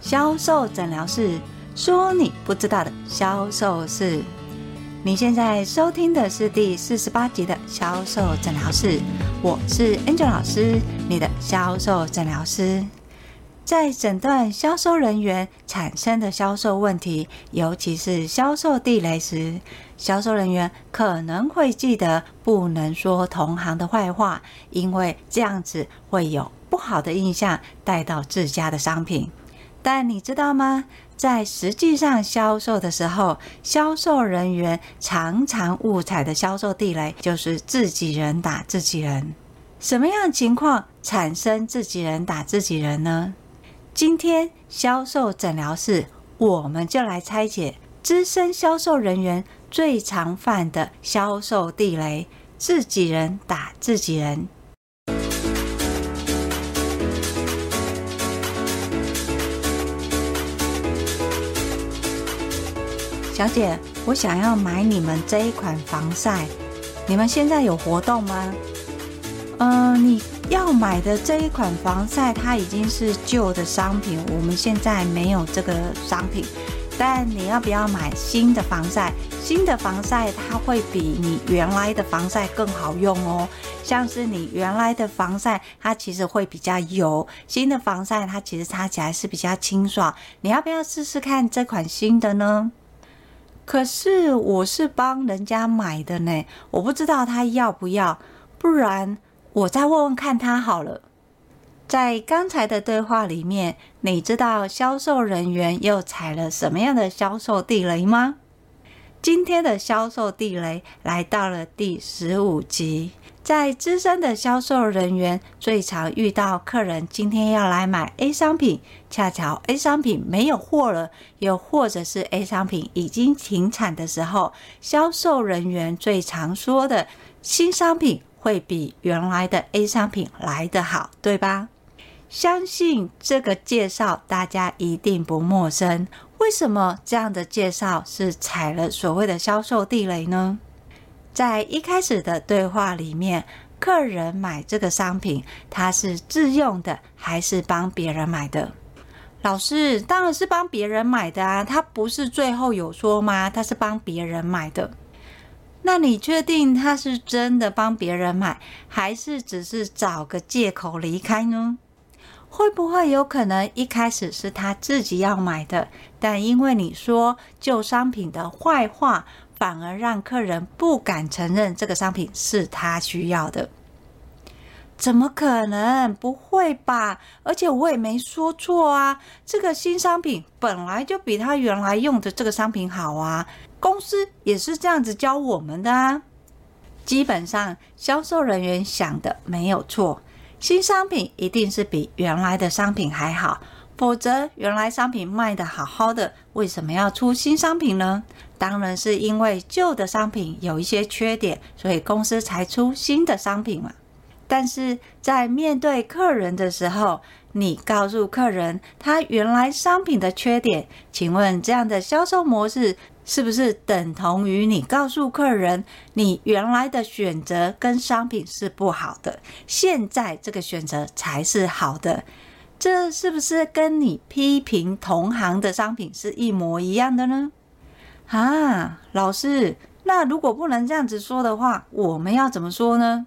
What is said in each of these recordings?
销售诊疗室，说你不知道的销售事。你现在收听的是第四十八集的销售诊疗室，我是 Angel 老师，你的销售诊疗师。在诊断销售人员产生的销售问题，尤其是销售地雷时，销售人员可能会记得不能说同行的坏话，因为这样子会有不好的印象带到自家的商品。但你知道吗？在实际上销售的时候，销售人员常常误踩的销售地雷就是自己人打自己人。什么样的情况产生自己人打自己人呢？今天销售诊疗室，我们就来拆解资深销售人员最常犯的销售地雷——自己人打自己人。小姐，我想要买你们这一款防晒，你们现在有活动吗？嗯、你要买的这一款防晒，它已经是旧的商品，我们现在没有这个商品。但你要不要买新的防晒？新的防晒它会比你原来的防晒更好用哦。像是你原来的防晒，它其实会比较油；新的防晒，它其实擦起来是比较清爽。你要不要试试看这款新的呢？可是我是帮人家买的呢，我不知道他要不要，不然我再问问看他好了。在刚才的对话里面，你知道销售人员又踩了什么样的销售地雷吗？今天的销售地雷来到了第十五集。在资深的销售人员最常遇到客人今天要来买 A 商品，恰巧 A 商品没有货了，又或者是 A 商品已经停产的时候，销售人员最常说的新商品会比原来的 A 商品来得好，对吧？相信这个介绍大家一定不陌生。为什么这样的介绍是踩了所谓的销售地雷呢？在一开始的对话里面，客人买这个商品，他是自用的还是帮别人买的？老师，当然是帮别人买的啊！他不是最后有说吗？他是帮别人买的。那你确定他是真的帮别人买，还是只是找个借口离开呢？会不会有可能一开始是他自己要买的，但因为你说旧商品的坏话，反而让客人不敢承认这个商品是他需要的，怎么可能？不会吧？而且我也没说错啊，这个新商品本来就比他原来用的这个商品好啊，公司也是这样子教我们的啊。基本上，销售人员想的没有错，新商品一定是比原来的商品还好。否则，原来商品卖得好好的，为什么要出新商品呢？当然是因为旧的商品有一些缺点，所以公司才出新的商品嘛。但是在面对客人的时候，你告诉客人他原来商品的缺点，请问这样的销售模式是不是等同于你告诉客人你原来的选择跟商品是不好的，现在这个选择才是好的？这是不是跟你批评同行的商品是一模一样的呢？啊，老师，那如果不能这样子说的话，我们要怎么说呢？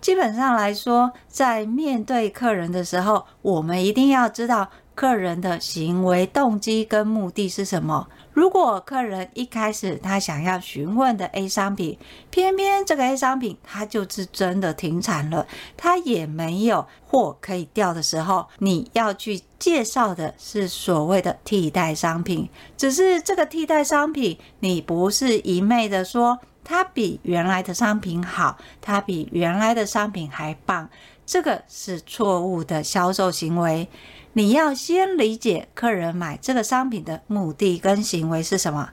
基本上来说，在面对客人的时候，我们一定要知道客人的行为动机跟目的是什么。如果客人一开始他想要询问的 A 商品，偏偏这个 A 商品他就是真的停产了，他也没有货可以调的时候，你要去介绍的是所谓的替代商品。只是这个替代商品，你不是一昧的说它比原来的商品好，它比原来的商品还棒，这个是错误的销售行为。你要先理解客人买这个商品的目的跟行为是什么。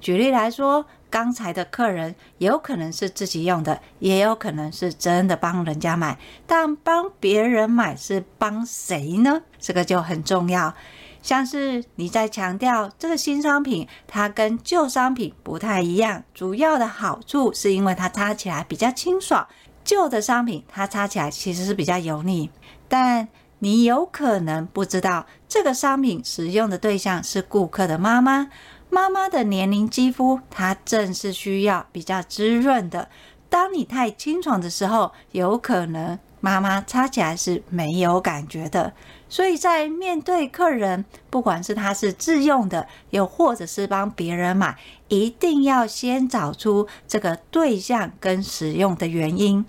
举例来说，刚才的客人有可能是自己用的，也有可能是真的帮人家买。但帮别人买是帮谁呢？这个就很重要。像是你在强调这个新商品，它跟旧商品不太一样，主要的好处是因为它擦起来比较清爽。旧的商品它擦起来其实是比较油腻，但你有可能不知道这个商品使用的对象是顾客的妈妈。妈妈的年龄肌肤，它正是需要比较滋润的。当你太清爽的时候，有可能妈妈擦起来是没有感觉的。所以在面对客人，不管是他是自用的，又或者是帮别人买，一定要先找出这个对象跟使用的原因。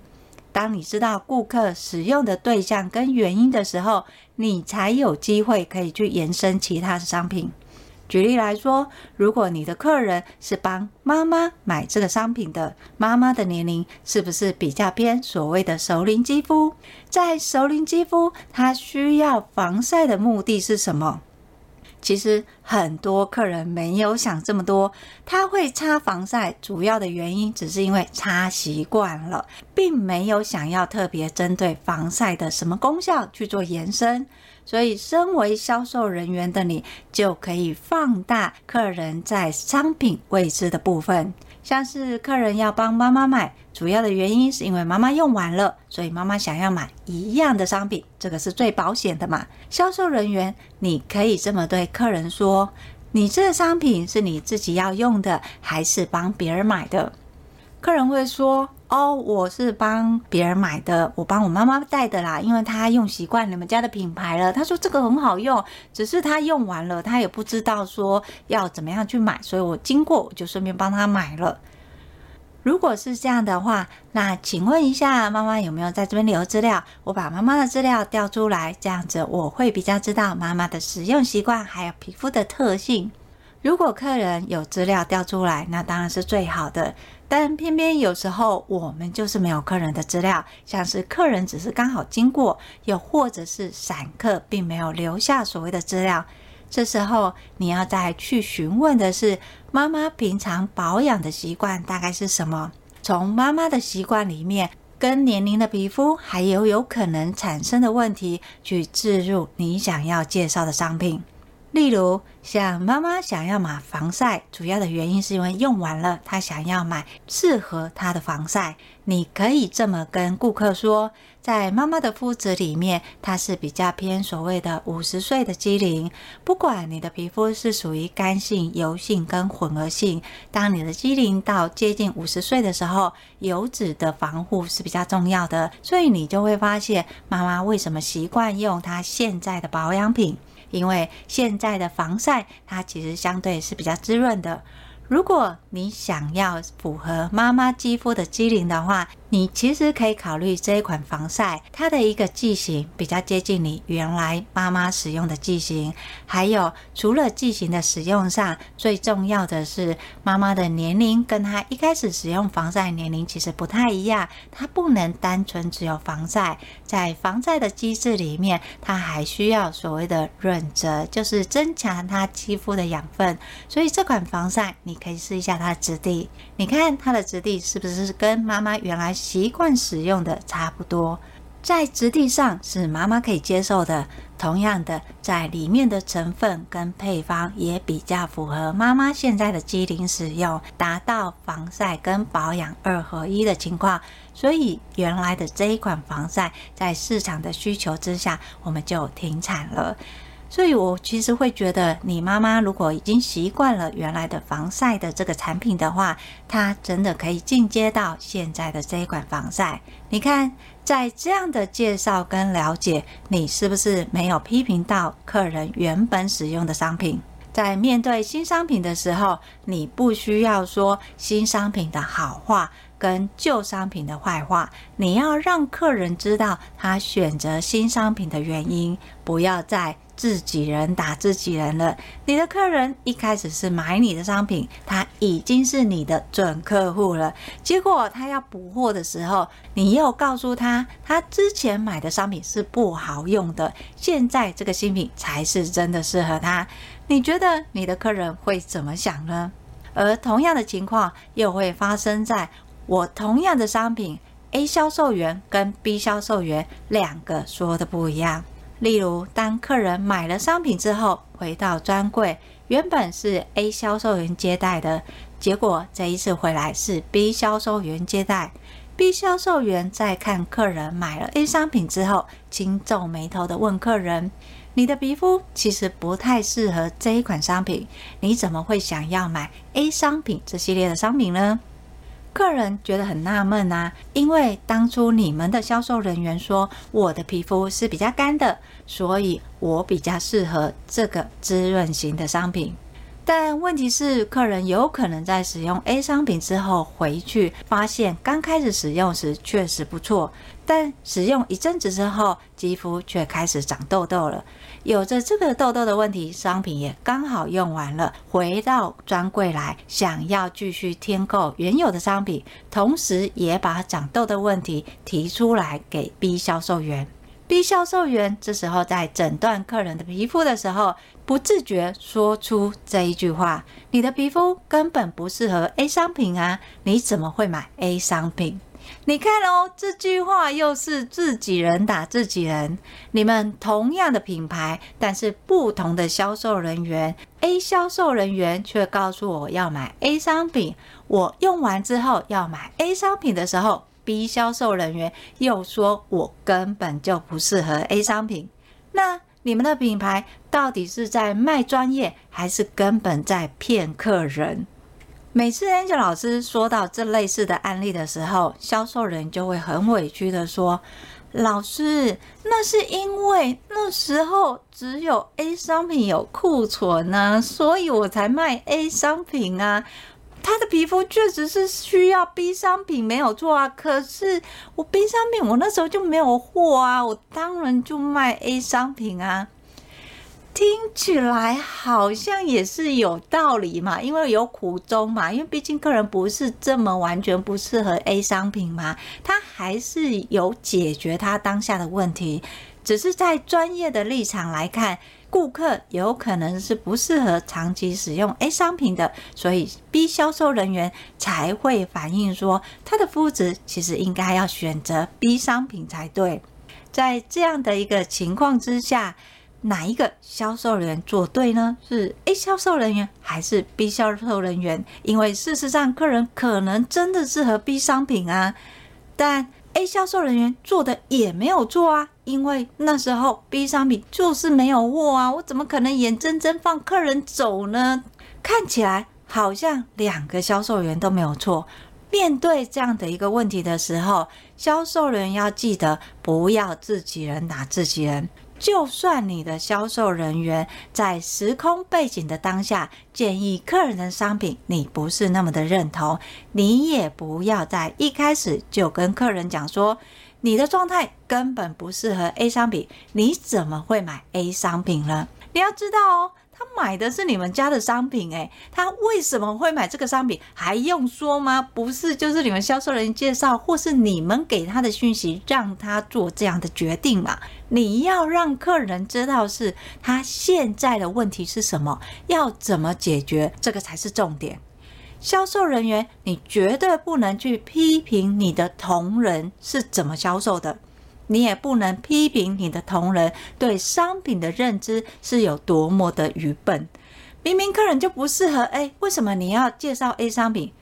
当你知道顾客使用的对象跟原因的时候，你才有机会可以去延伸其他的商品。举例来说，如果你的客人是帮妈妈买这个商品的，妈妈的年龄是不是比较偏所谓的熟龄肌肤？在熟龄肌肤，它需要防晒的目的是什么？其实很多客人没有想这么多，他会擦防晒，主要的原因只是因为擦习惯了，并没有想要特别针对防晒的什么功效去做延伸。所以，身为销售人员的你，就可以放大客人在商品未知的部分。像是客人要帮妈妈买，主要的原因是因为妈妈用完了，所以妈妈想要买一样的商品，这个是最保险的嘛。销售人员，你可以这么对客人说：你这个商品是你自己要用的，还是帮别人买的？客人会说。哦，我是帮别人买的，我帮我妈妈带的啦，因为她用习惯你们家的品牌了。她说这个很好用，只是她用完了，她也不知道说要怎么样去买，所以我经过我就顺便帮她买了。如果是这样的话，那请问一下妈妈有没有在这边留资料？我把妈妈的资料调出来，这样子我会比较知道妈妈的使用习惯还有皮肤的特性。如果客人有资料调出来，那当然是最好的。但偏偏有时候我们就是没有客人的资料，像是客人只是刚好经过，又或者是散客，并没有留下所谓的资料。这时候你要再去询问的是妈妈平常保养的习惯大概是什么？从妈妈的习惯里面，跟年龄的皮肤还有有可能产生的问题，去置入你想要介绍的商品。例如，像妈妈想要买防晒，主要的原因是因为用完了，她想要买适合她的防晒。你可以这么跟顾客说，在妈妈的肤质里面，它是比较偏所谓的五十岁的肌龄。不管你的皮肤是属于干性、油性跟混合性，当你的肌龄到接近五十岁的时候，油脂的防护是比较重要的。所以你就会发现，妈妈为什么习惯用她现在的保养品。因为现在的防晒，它其实相对是比较滋润的。如果你想要符合妈妈肌肤的肌龄的话，你其实可以考虑这一款防晒，它的一个剂型比较接近你原来妈妈使用的剂型。还有，除了剂型的使用上，最重要的是妈妈的年龄跟她一开始使用防晒年龄其实不太一样，它不能单纯只有防晒，在防晒的机制里面，它还需要所谓的润泽，就是增强它肌肤的养分。所以这款防晒你。可以试一下它的质地，你看它的质地是不是跟妈妈原来习惯使用的差不多？在质地上是妈妈可以接受的。同样的，在里面的成分跟配方也比较符合妈妈现在的肌龄使用，达到防晒跟保养二合一的情况。所以原来的这一款防晒，在市场的需求之下，我们就停产了。所以，我其实会觉得，你妈妈如果已经习惯了原来的防晒的这个产品的话，她真的可以进阶到现在的这一款防晒。你看，在这样的介绍跟了解，你是不是没有批评到客人原本使用的商品？在面对新商品的时候，你不需要说新商品的好话跟旧商品的坏话，你要让客人知道他选择新商品的原因，不要再。自己人打自己人了。你的客人一开始是买你的商品，他已经是你的准客户了。结果他要补货的时候，你又告诉他，他之前买的商品是不好用的，现在这个新品才是真的适合他。你觉得你的客人会怎么想呢？而同样的情况又会发生在我同样的商品，A 销售员跟 B 销售员两个说的不一样。例如，当客人买了商品之后，回到专柜，原本是 A 销售员接待的，结果这一次回来是 B 销售员接待。B 销售员在看客人买了 A 商品之后，轻皱眉头的问客人：“你的皮肤其实不太适合这一款商品，你怎么会想要买 A 商品这系列的商品呢？”客人觉得很纳闷啊，因为当初你们的销售人员说我的皮肤是比较干的，所以我比较适合这个滋润型的商品。但问题是，客人有可能在使用 A 商品之后回去，发现刚开始使用时确实不错，但使用一阵子之后，肌肤却开始长痘痘了。有着这个痘痘的问题，商品也刚好用完了，回到专柜来，想要继续添购原有的商品，同时也把长痘的问题提出来给 B 销售员。B 销售员这时候在诊断客人的皮肤的时候，不自觉说出这一句话：“你的皮肤根本不适合 A 商品啊，你怎么会买 A 商品？”你看哦，这句话又是自己人打自己人。你们同样的品牌，但是不同的销售人员，A 销售人员却告诉我要买 A 商品，我用完之后要买 A 商品的时候。B 销售人员又说：“我根本就不适合 A 商品。”那你们的品牌到底是在卖专业，还是根本在骗客人？每次 Angel 老师说到这类似的案例的时候，销售人就会很委屈的说：“老师，那是因为那时候只有 A 商品有库存啊，所以我才卖 A 商品啊。”他的皮肤确实是需要 B 商品，没有错啊。可是我 B 商品我那时候就没有货啊，我当然就卖 A 商品啊。听起来好像也是有道理嘛，因为有苦衷嘛。因为毕竟客人不是这么完全不适合 A 商品嘛，他还是有解决他当下的问题，只是在专业的立场来看。顾客有可能是不适合长期使用 A 商品的，所以 B 销售人员才会反映说，他的肤质其实应该要选择 B 商品才对。在这样的一个情况之下，哪一个销售人员做对呢？是 A 销售人员还是 B 销售人员？因为事实上，客人可能真的适合 B 商品啊，但 A 销售人员做的也没有错啊。因为那时候 B 商品就是没有货啊，我怎么可能眼睁睁放客人走呢？看起来好像两个销售员都没有错。面对这样的一个问题的时候，销售人员要记得不要自己人打自己人。就算你的销售人员在时空背景的当下建议客人的商品你不是那么的认同，你也不要在一开始就跟客人讲说。你的状态根本不适合 A 商品，你怎么会买 A 商品呢？你要知道哦，他买的是你们家的商品，诶，他为什么会买这个商品？还用说吗？不是，就是你们销售人员介绍，或是你们给他的讯息，让他做这样的决定嘛？你要让客人知道是他现在的问题是什么，要怎么解决，这个才是重点。销售人员，你绝对不能去批评你的同仁是怎么销售的，你也不能批评你的同仁对商品的认知是有多么的愚笨。明明客人就不适合 A，为什么你要介绍 A 商品？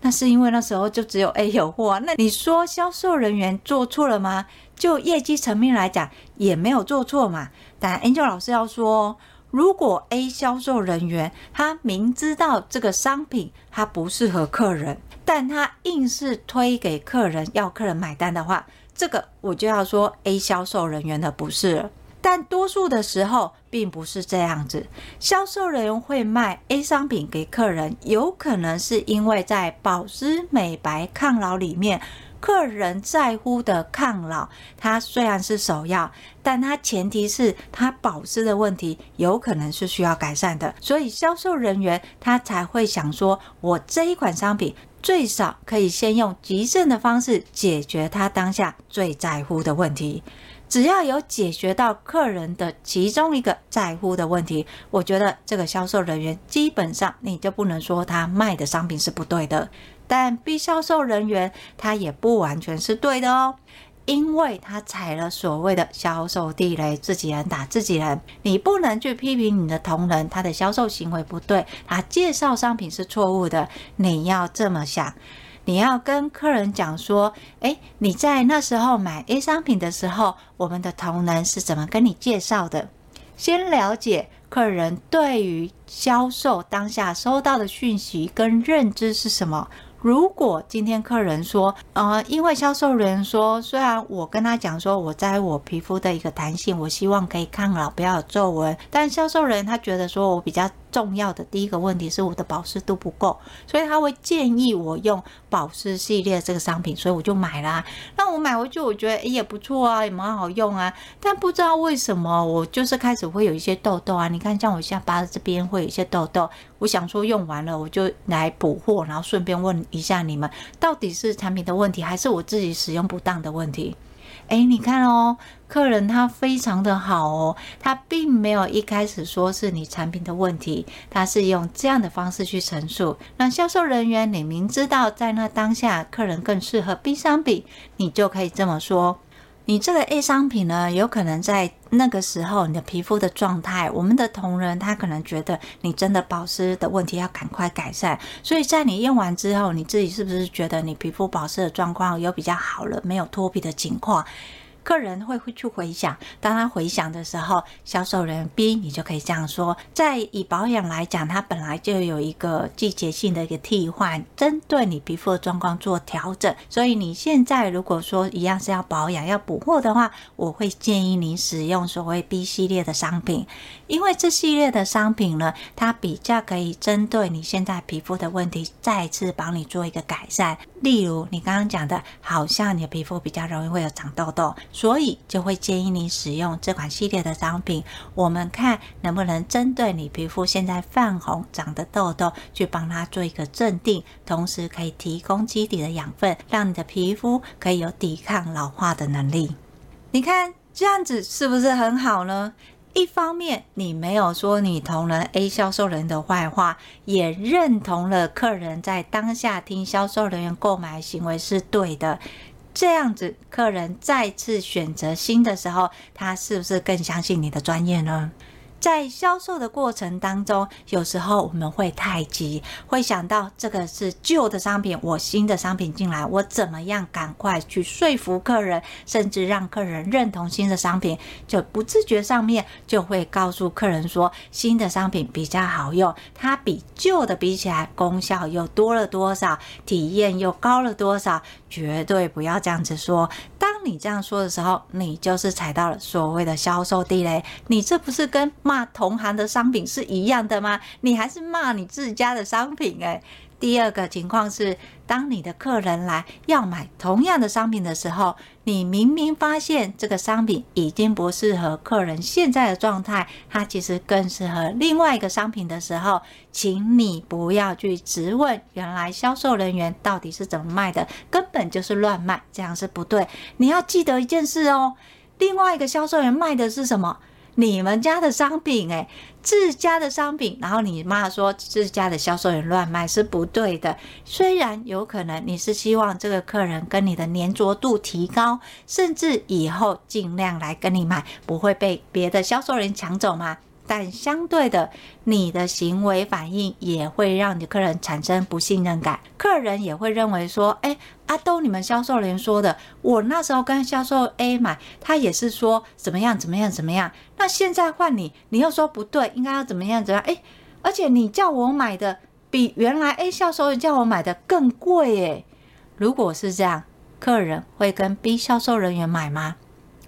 那是因为那时候就只有 A 有货。那你说销售人员做错了吗？就业绩层面来讲，也没有做错嘛。但 Angel 老师要说。如果 A 销售人员他明知道这个商品他不适合客人，但他硬是推给客人要客人买单的话，这个我就要说 A 销售人员的不是了。但多数的时候并不是这样子，销售人员会卖 A 商品给客人，有可能是因为在保湿、美白、抗老里面。客人在乎的抗老，它虽然是首要，但它前提是它保湿的问题有可能是需要改善的，所以销售人员他才会想说，我这一款商品最少可以先用极慎的方式解决他当下最在乎的问题。只要有解决到客人的其中一个在乎的问题，我觉得这个销售人员基本上你就不能说他卖的商品是不对的。但 B 销售人员他也不完全是对的哦，因为他踩了所谓的销售地雷，自己人打自己人。你不能去批评你的同仁，他的销售行为不对，他介绍商品是错误的。你要这么想，你要跟客人讲说，诶，你在那时候买 A 商品的时候，我们的同仁是怎么跟你介绍的？先了解客人对于销售当下收到的讯息跟认知是什么。如果今天客人说，呃，因为销售人员说，虽然我跟他讲说，我在我皮肤的一个弹性，我希望可以抗老，不要有皱纹，但销售人员他觉得说我比较。重要的第一个问题是我的保湿度不够，所以他会建议我用保湿系列这个商品，所以我就买啦。那我买回去，我觉得也不错啊，也蛮好用啊。但不知道为什么，我就是开始会有一些痘痘啊。你看，像我下巴这边会有一些痘痘，我想说用完了我就来补货，然后顺便问一下你们，到底是产品的问题，还是我自己使用不当的问题？诶，你看哦，客人他非常的好哦，他并没有一开始说是你产品的问题，他是用这样的方式去陈述。那销售人员，你明知道在那当下客人更适合 B 商品，你就可以这么说。你这个 A 商品呢，有可能在那个时候你的皮肤的状态，我们的同仁他可能觉得你真的保湿的问题要赶快改善，所以在你用完之后，你自己是不是觉得你皮肤保湿的状况有比较好了，没有脱皮的情况？客人会去回想，当他回想的时候，销售人 B 你就可以这样说：在以保养来讲，它本来就有一个季节性的一个替换，针对你皮肤的状况做调整。所以你现在如果说一样是要保养、要补货的话，我会建议你使用所谓 B 系列的商品，因为这系列的商品呢，它比较可以针对你现在皮肤的问题，再次帮你做一个改善。例如你刚刚讲的，好像你的皮肤比较容易会有长痘痘。所以就会建议你使用这款系列的商品，我们看能不能针对你皮肤现在泛红、长的痘痘，去帮它做一个镇定，同时可以提供基底的养分，让你的皮肤可以有抵抗老化的能力。你看这样子是不是很好呢？一方面你没有说你同人 A 销售人的坏话，也认同了客人在当下听销售人员购买行为是对的。这样子，客人再次选择新的时候，他是不是更相信你的专业呢？在销售的过程当中，有时候我们会太急，会想到这个是旧的商品，我新的商品进来，我怎么样赶快去说服客人，甚至让客人认同新的商品，就不自觉上面就会告诉客人说，新的商品比较好用，它比旧的比起来功效又多了多少，体验又高了多少，绝对不要这样子说。当你这样说的时候，你就是踩到了所谓的销售地雷，你这不是跟骂同行的商品是一样的吗？你还是骂你自家的商品诶。第二个情况是，当你的客人来要买同样的商品的时候，你明明发现这个商品已经不适合客人现在的状态，它其实更适合另外一个商品的时候，请你不要去质问原来销售人员到底是怎么卖的，根本就是乱卖，这样是不对。你要记得一件事哦，另外一个销售员卖的是什么？你们家的商品，诶，自家的商品，然后你妈说自家的销售员乱卖是不对的。虽然有可能你是希望这个客人跟你的粘着度提高，甚至以后尽量来跟你买，不会被别的销售人抢走吗？但相对的，你的行为反应也会让你的客人产生不信任感，客人也会认为说，哎，阿都你们销售人员说的，我那时候跟销售 A 买，他也是说怎么样怎么样怎么样，那现在换你，你又说不对，应该要怎么样怎么样？哎，而且你叫我买的比原来 A 销售员叫我买的更贵哎，如果是这样，客人会跟 B 销售人员买吗？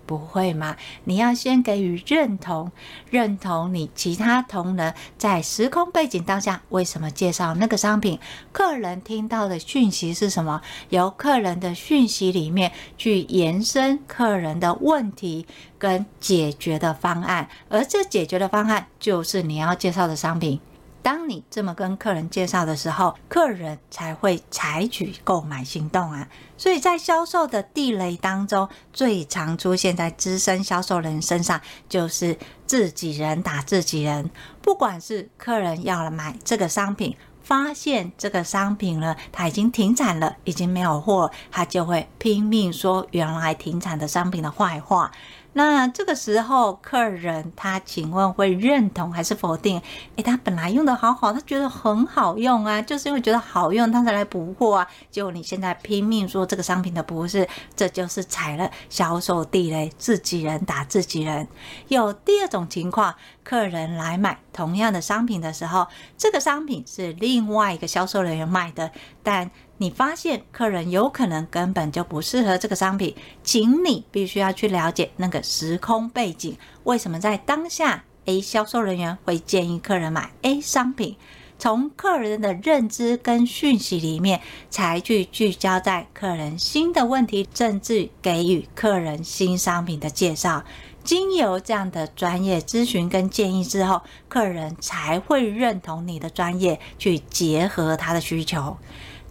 不会吗？你要先给予认同，认同你其他同仁在时空背景当下为什么介绍那个商品？客人听到的讯息是什么？由客人的讯息里面去延伸客人的问题跟解决的方案，而这解决的方案就是你要介绍的商品。当你这么跟客人介绍的时候，客人才会采取购买行动啊。所以在销售的地雷当中，最常出现在资深销售人身上，就是自己人打自己人。不管是客人要了买这个商品，发现这个商品了，他已经停产了，已经没有货，他就会拼命说原来停产的商品的坏话。那这个时候，客人他请问会认同还是否定？诶，他本来用的好好，他觉得很好用啊，就是因为觉得好用，他才来补货啊。结果你现在拼命说这个商品的不是，这就是踩了销售地雷，自己人打自己人。有第二种情况，客人来买同样的商品的时候，这个商品是另外一个销售人员卖的，但你发现客人有可能根本就不适合这个商品，请你必须要去了解那个时空背景，为什么在当下 A 销售人员会建议客人买 A 商品？从客人的认知跟讯息里面，才去聚焦在客人新的问题，甚至给予客人新商品的介绍。经由这样的专业咨询跟建议之后，客人才会认同你的专业，去结合他的需求。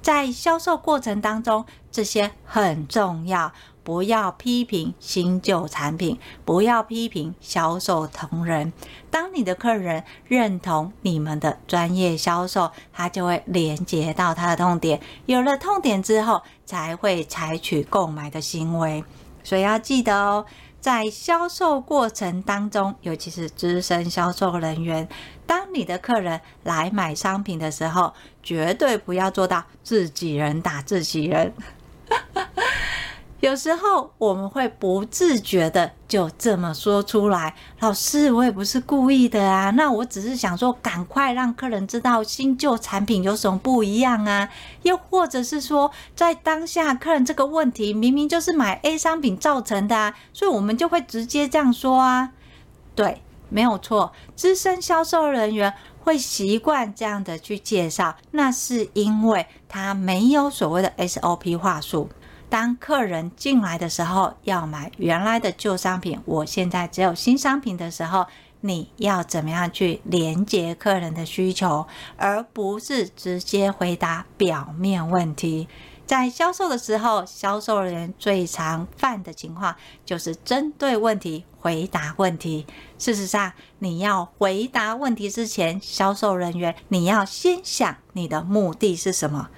在销售过程当中，这些很重要。不要批评新旧产品，不要批评销售同仁。当你的客人认同你们的专业销售，他就会连接到他的痛点。有了痛点之后，才会采取购买的行为。所以要记得哦。在销售过程当中，尤其是资深销售人员，当你的客人来买商品的时候，绝对不要做到自己人打自己人。有时候我们会不自觉的就这么说出来，老师，我也不是故意的啊，那我只是想说，赶快让客人知道新旧产品有什么不一样啊，又或者是说，在当下客人这个问题明明就是买 A 商品造成的啊，所以我们就会直接这样说啊，对，没有错，资深销售人员会习惯这样的去介绍，那是因为他没有所谓的 SOP 话术。当客人进来的时候，要买原来的旧商品，我现在只有新商品的时候，你要怎么样去连接客人的需求，而不是直接回答表面问题。在销售的时候，销售人员最常犯的情况就是针对问题回答问题。事实上，你要回答问题之前，销售人员你要先想你的目的是什么。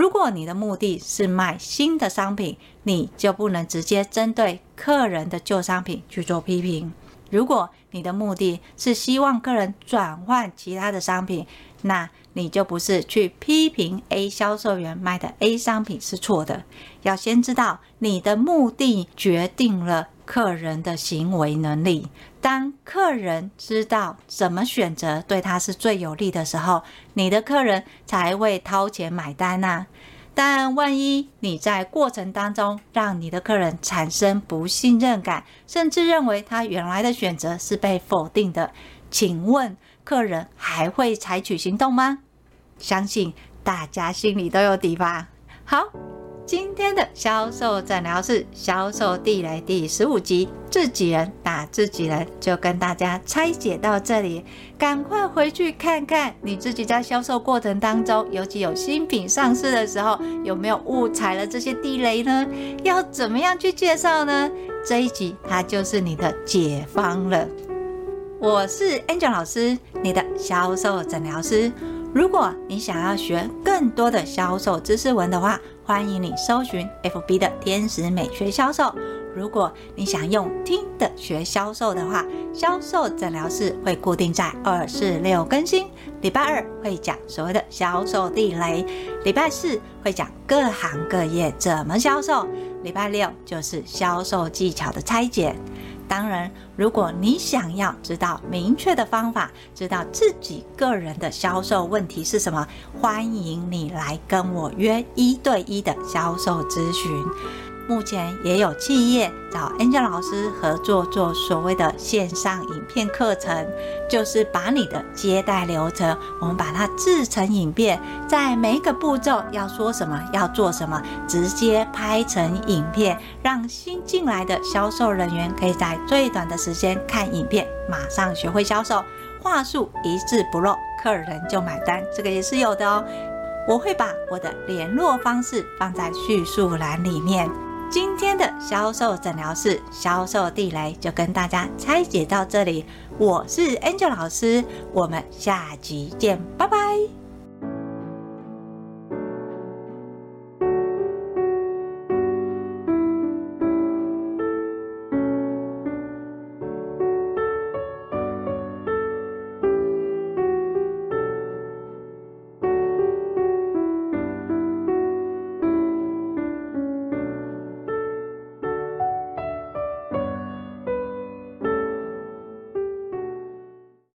如果你的目的是卖新的商品，你就不能直接针对客人的旧商品去做批评。如果你的目的是希望客人转换其他的商品，那你就不是去批评 A 销售员卖的 A 商品是错的。要先知道你的目的决定了客人的行为能力。当客人知道怎么选择对他是最有利的时候，你的客人才会掏钱买单呐。但万一你在过程当中让你的客人产生不信任感，甚至认为他原来的选择是被否定的，请问客人还会采取行动吗？相信大家心里都有底吧。好。今天的销售诊疗室销售地雷第十五集，自己人打自己人，就跟大家拆解到这里。赶快回去看看你自己在销售过程当中，尤其有新品上市的时候，有没有误踩了这些地雷呢？要怎么样去介绍呢？这一集它就是你的解方了。我是 Angel 老师，你的销售诊疗师。如果你想要学更多的销售知识文的话，欢迎你搜寻 FB 的天使美学销售。如果你想用听的学销售的话，销售诊疗室会固定在二四六更新。礼拜二会讲所谓的销售地雷，礼拜四会讲各行各业怎么销售，礼拜六就是销售技巧的拆解。当然，如果你想要知道明确的方法，知道自己个人的销售问题是什么，欢迎你来跟我约一对一的销售咨询。目前也有企业找 Angel 老师合作做所谓的线上影片课程，就是把你的接待流程，我们把它制成影片，在每一个步骤要说什么，要做什么，直接拍成影片，让新进来的销售人员可以在最短的时间看影片，马上学会销售，话术一字不漏，客人就买单，这个也是有的哦。我会把我的联络方式放在叙述栏里面。今天的销售诊疗室销售地雷就跟大家拆解到这里，我是 Angel 老师，我们下集见，拜拜。